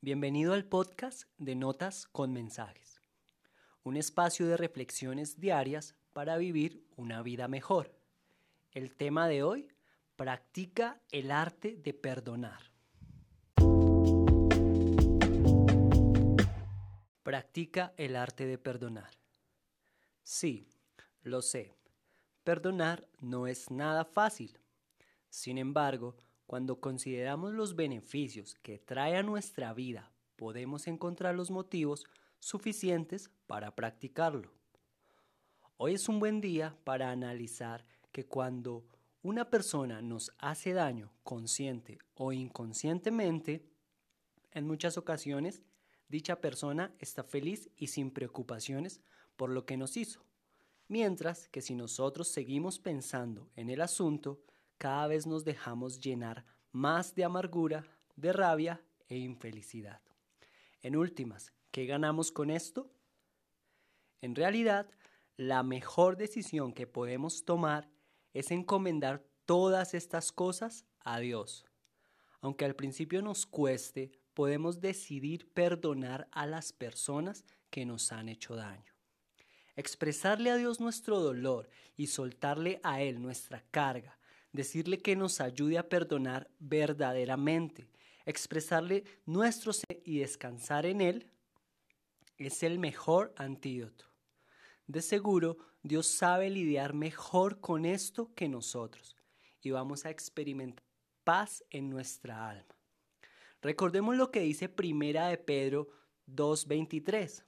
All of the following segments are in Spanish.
Bienvenido al podcast de Notas con Mensajes, un espacio de reflexiones diarias para vivir una vida mejor. El tema de hoy, practica el arte de perdonar. Practica el arte de perdonar. Sí, lo sé, perdonar no es nada fácil. Sin embargo, cuando consideramos los beneficios que trae a nuestra vida, podemos encontrar los motivos suficientes para practicarlo. Hoy es un buen día para analizar que cuando una persona nos hace daño consciente o inconscientemente, en muchas ocasiones dicha persona está feliz y sin preocupaciones por lo que nos hizo. Mientras que si nosotros seguimos pensando en el asunto, cada vez nos dejamos llenar más de amargura, de rabia e infelicidad. En últimas, ¿qué ganamos con esto? En realidad, la mejor decisión que podemos tomar es encomendar todas estas cosas a Dios. Aunque al principio nos cueste, podemos decidir perdonar a las personas que nos han hecho daño. Expresarle a Dios nuestro dolor y soltarle a Él nuestra carga decirle que nos ayude a perdonar verdaderamente, expresarle nuestro ser y descansar en Él, es el mejor antídoto. De seguro, Dios sabe lidiar mejor con esto que nosotros y vamos a experimentar paz en nuestra alma. Recordemos lo que dice Primera de Pedro 2.23.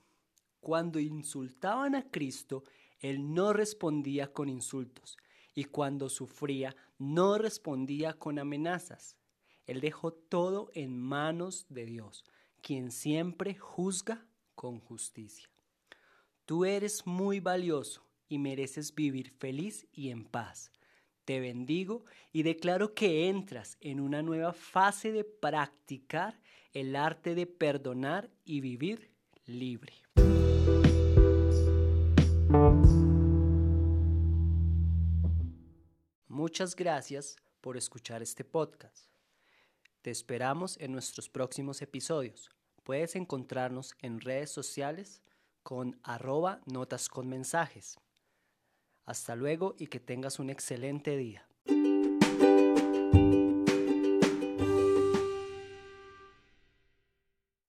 Cuando insultaban a Cristo, Él no respondía con insultos, y cuando sufría no respondía con amenazas. Él dejó todo en manos de Dios, quien siempre juzga con justicia. Tú eres muy valioso y mereces vivir feliz y en paz. Te bendigo y declaro que entras en una nueva fase de practicar el arte de perdonar y vivir libre. Muchas gracias por escuchar este podcast. Te esperamos en nuestros próximos episodios. Puedes encontrarnos en redes sociales con arroba notas con mensajes. Hasta luego y que tengas un excelente día.